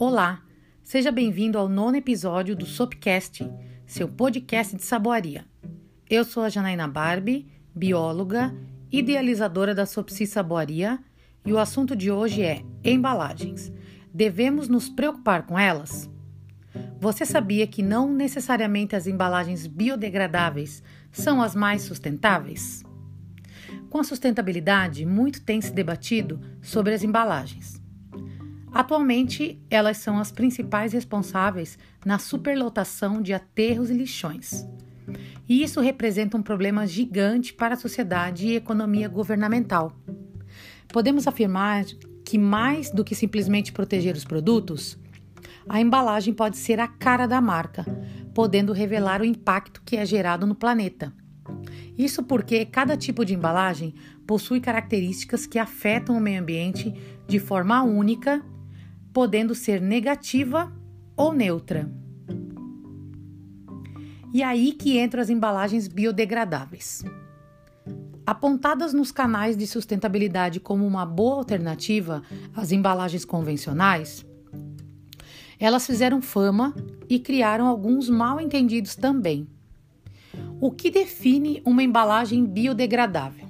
Olá, seja bem-vindo ao nono episódio do Sopcast, seu podcast de saboaria. Eu sou a Janaína Barbie, bióloga, idealizadora da Sopsi Saboaria, e o assunto de hoje é embalagens. Devemos nos preocupar com elas? Você sabia que não necessariamente as embalagens biodegradáveis são as mais sustentáveis? Com a sustentabilidade, muito tem se debatido sobre as embalagens. Atualmente, elas são as principais responsáveis na superlotação de aterros e lixões. E isso representa um problema gigante para a sociedade e economia governamental. Podemos afirmar que, mais do que simplesmente proteger os produtos, a embalagem pode ser a cara da marca, podendo revelar o impacto que é gerado no planeta. Isso porque cada tipo de embalagem possui características que afetam o meio ambiente de forma única, podendo ser negativa ou neutra. E aí que entram as embalagens biodegradáveis. Apontadas nos canais de sustentabilidade como uma boa alternativa às embalagens convencionais, elas fizeram fama e criaram alguns mal entendidos também. O que define uma embalagem biodegradável?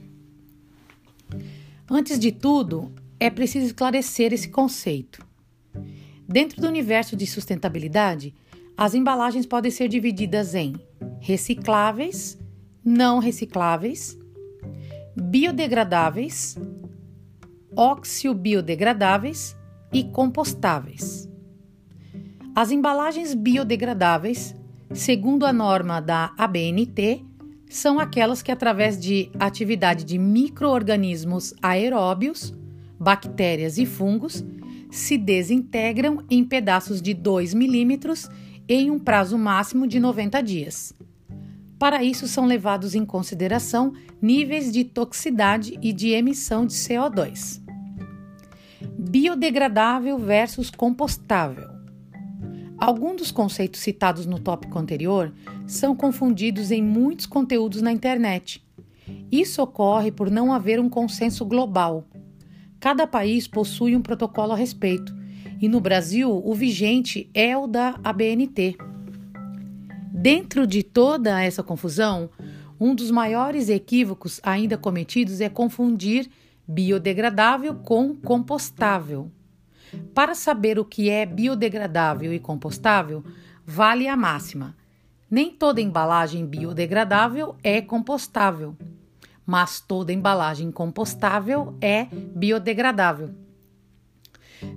Antes de tudo, é preciso esclarecer esse conceito. Dentro do universo de sustentabilidade, as embalagens podem ser divididas em recicláveis, não recicláveis, biodegradáveis, oxio-biodegradáveis e compostáveis. As embalagens biodegradáveis segundo a norma da ABNT, são aquelas que, através de atividade de microorganismos aeróbios, bactérias e fungos, se desintegram em pedaços de 2 milímetros em um prazo máximo de 90 dias. Para isso, são levados em consideração níveis de toxicidade e de emissão de CO2. Biodegradável versus compostável. Alguns dos conceitos citados no tópico anterior são confundidos em muitos conteúdos na internet. Isso ocorre por não haver um consenso global. Cada país possui um protocolo a respeito, e no Brasil o vigente é o da ABNT. Dentro de toda essa confusão, um dos maiores equívocos ainda cometidos é confundir biodegradável com compostável. Para saber o que é biodegradável e compostável, vale a máxima. Nem toda embalagem biodegradável é compostável, mas toda embalagem compostável é biodegradável.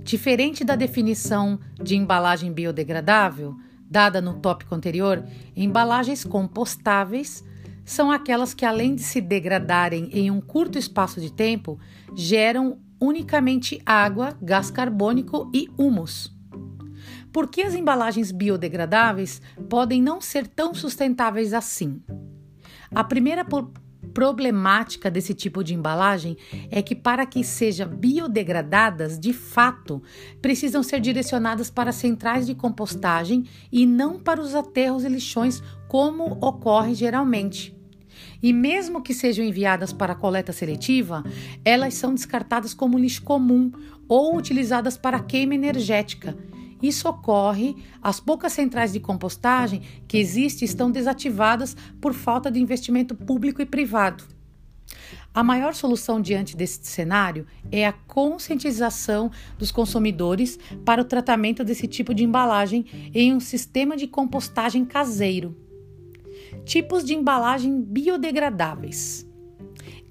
Diferente da definição de embalagem biodegradável, dada no tópico anterior, embalagens compostáveis são aquelas que, além de se degradarem em um curto espaço de tempo, geram unicamente água, gás carbônico e humus. Por que as embalagens biodegradáveis podem não ser tão sustentáveis assim? A primeira problemática desse tipo de embalagem é que, para que sejam biodegradadas, de fato, precisam ser direcionadas para centrais de compostagem e não para os aterros e lixões, como ocorre geralmente. E mesmo que sejam enviadas para coleta seletiva, elas são descartadas como lixo comum ou utilizadas para queima energética. Isso ocorre, as poucas centrais de compostagem que existem estão desativadas por falta de investimento público e privado. A maior solução diante desse cenário é a conscientização dos consumidores para o tratamento desse tipo de embalagem em um sistema de compostagem caseiro. Tipos de embalagem biodegradáveis.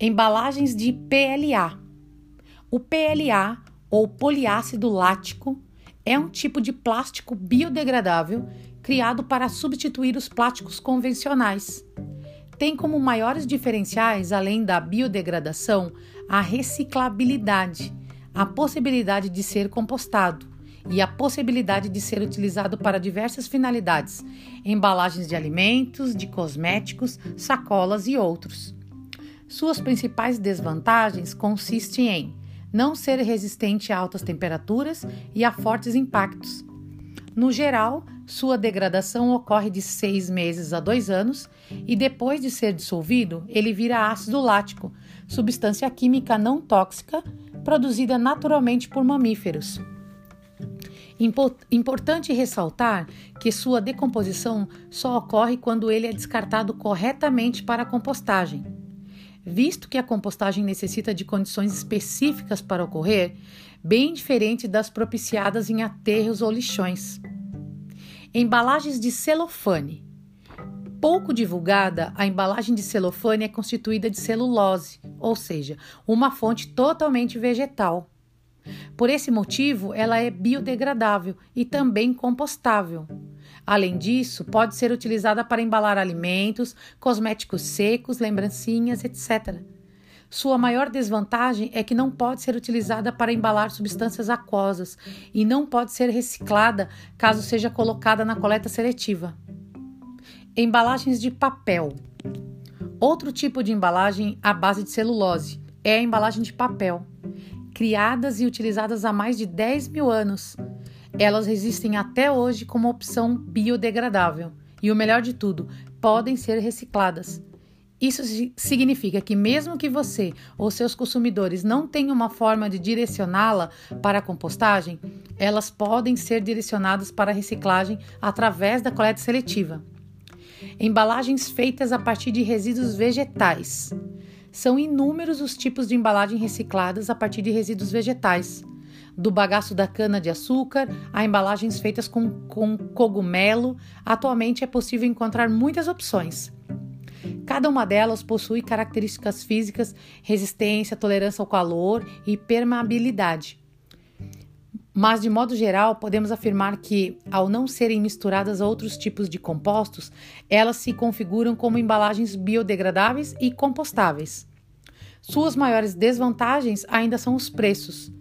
Embalagens de PLA. O PLA, ou poliácido lático, é um tipo de plástico biodegradável criado para substituir os plásticos convencionais. Tem como maiores diferenciais, além da biodegradação, a reciclabilidade, a possibilidade de ser compostado, e a possibilidade de ser utilizado para diversas finalidades, embalagens de alimentos, de cosméticos, sacolas e outros. Suas principais desvantagens consistem em não ser resistente a altas temperaturas e a fortes impactos. No geral, sua degradação ocorre de seis meses a dois anos e depois de ser dissolvido, ele vira ácido lático, substância química não tóxica produzida naturalmente por mamíferos. Importante ressaltar que sua decomposição só ocorre quando ele é descartado corretamente para a compostagem. Visto que a compostagem necessita de condições específicas para ocorrer, bem diferente das propiciadas em aterros ou lixões. Embalagens de celofane. Pouco divulgada, a embalagem de celofane é constituída de celulose, ou seja, uma fonte totalmente vegetal. Por esse motivo, ela é biodegradável e também compostável. Além disso, pode ser utilizada para embalar alimentos, cosméticos secos, lembrancinhas, etc. Sua maior desvantagem é que não pode ser utilizada para embalar substâncias aquosas e não pode ser reciclada caso seja colocada na coleta seletiva. Embalagens de papel. Outro tipo de embalagem à base de celulose é a embalagem de papel criadas e utilizadas há mais de 10 mil anos. Elas resistem até hoje como opção biodegradável e, o melhor de tudo, podem ser recicladas. Isso significa que, mesmo que você ou seus consumidores não tenham uma forma de direcioná-la para a compostagem, elas podem ser direcionadas para a reciclagem através da coleta seletiva. Embalagens feitas a partir de resíduos vegetais. São inúmeros os tipos de embalagem recicladas a partir de resíduos vegetais, do bagaço da cana-de-açúcar a embalagens feitas com, com cogumelo. Atualmente é possível encontrar muitas opções. Cada uma delas possui características físicas, resistência, tolerância ao calor e permeabilidade. Mas, de modo geral, podemos afirmar que, ao não serem misturadas a outros tipos de compostos, elas se configuram como embalagens biodegradáveis e compostáveis. Suas maiores desvantagens ainda são os preços.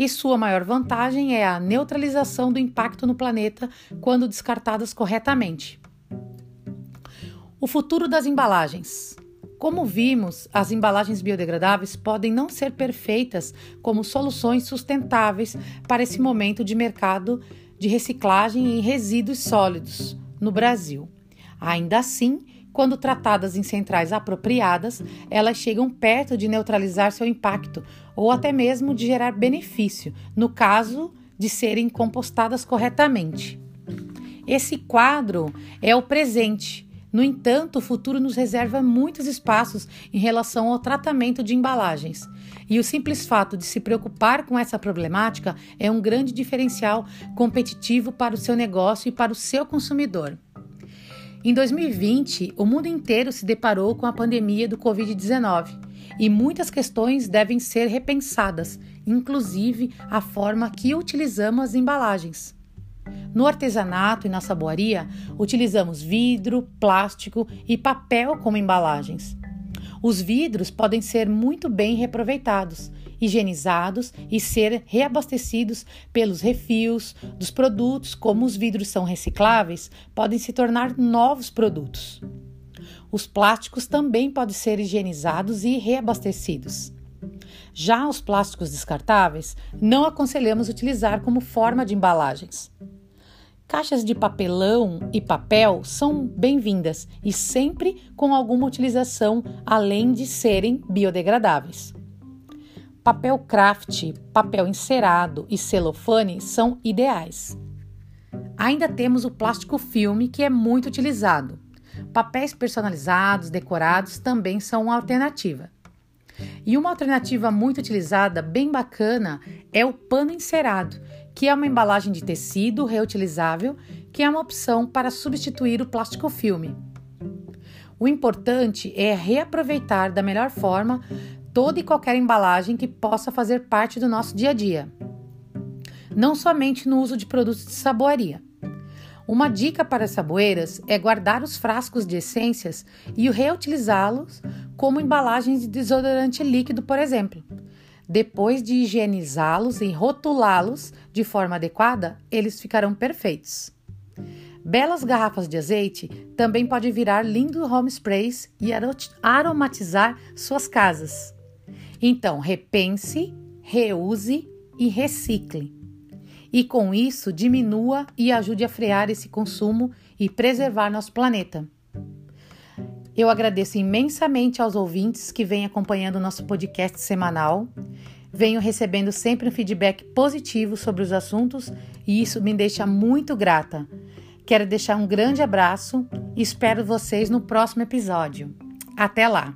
E sua maior vantagem é a neutralização do impacto no planeta quando descartadas corretamente. O futuro das embalagens. Como vimos, as embalagens biodegradáveis podem não ser perfeitas como soluções sustentáveis para esse momento de mercado de reciclagem em resíduos sólidos no Brasil. Ainda assim, quando tratadas em centrais apropriadas, elas chegam perto de neutralizar seu impacto ou até mesmo de gerar benefício, no caso de serem compostadas corretamente. Esse quadro é o presente no entanto, o futuro nos reserva muitos espaços em relação ao tratamento de embalagens. E o simples fato de se preocupar com essa problemática é um grande diferencial competitivo para o seu negócio e para o seu consumidor. Em 2020, o mundo inteiro se deparou com a pandemia do Covid-19 e muitas questões devem ser repensadas, inclusive a forma que utilizamos as embalagens. No artesanato e na saboaria, utilizamos vidro, plástico e papel como embalagens. Os vidros podem ser muito bem reaproveitados, higienizados e ser reabastecidos pelos refios dos produtos, como os vidros são recicláveis, podem se tornar novos produtos. Os plásticos também podem ser higienizados e reabastecidos. Já os plásticos descartáveis, não aconselhamos utilizar como forma de embalagens. Caixas de papelão e papel são bem-vindas e sempre com alguma utilização além de serem biodegradáveis. Papel craft, papel encerado e celofane são ideais. Ainda temos o plástico filme, que é muito utilizado. Papéis personalizados, decorados também são uma alternativa. E uma alternativa muito utilizada, bem bacana, é o pano encerado, que é uma embalagem de tecido reutilizável, que é uma opção para substituir o plástico filme. O importante é reaproveitar da melhor forma toda e qualquer embalagem que possa fazer parte do nosso dia a dia. Não somente no uso de produtos de saboaria. Uma dica para as saboeiras é guardar os frascos de essências e reutilizá-los como embalagens de desodorante líquido, por exemplo. Depois de higienizá-los e rotulá-los de forma adequada, eles ficarão perfeitos. Belas garrafas de azeite também podem virar lindo home sprays e aromatizar suas casas. Então, repense, reuse e recicle. E com isso, diminua e ajude a frear esse consumo e preservar nosso planeta. Eu agradeço imensamente aos ouvintes que vêm acompanhando o nosso podcast semanal. Venho recebendo sempre um feedback positivo sobre os assuntos e isso me deixa muito grata. Quero deixar um grande abraço e espero vocês no próximo episódio. Até lá!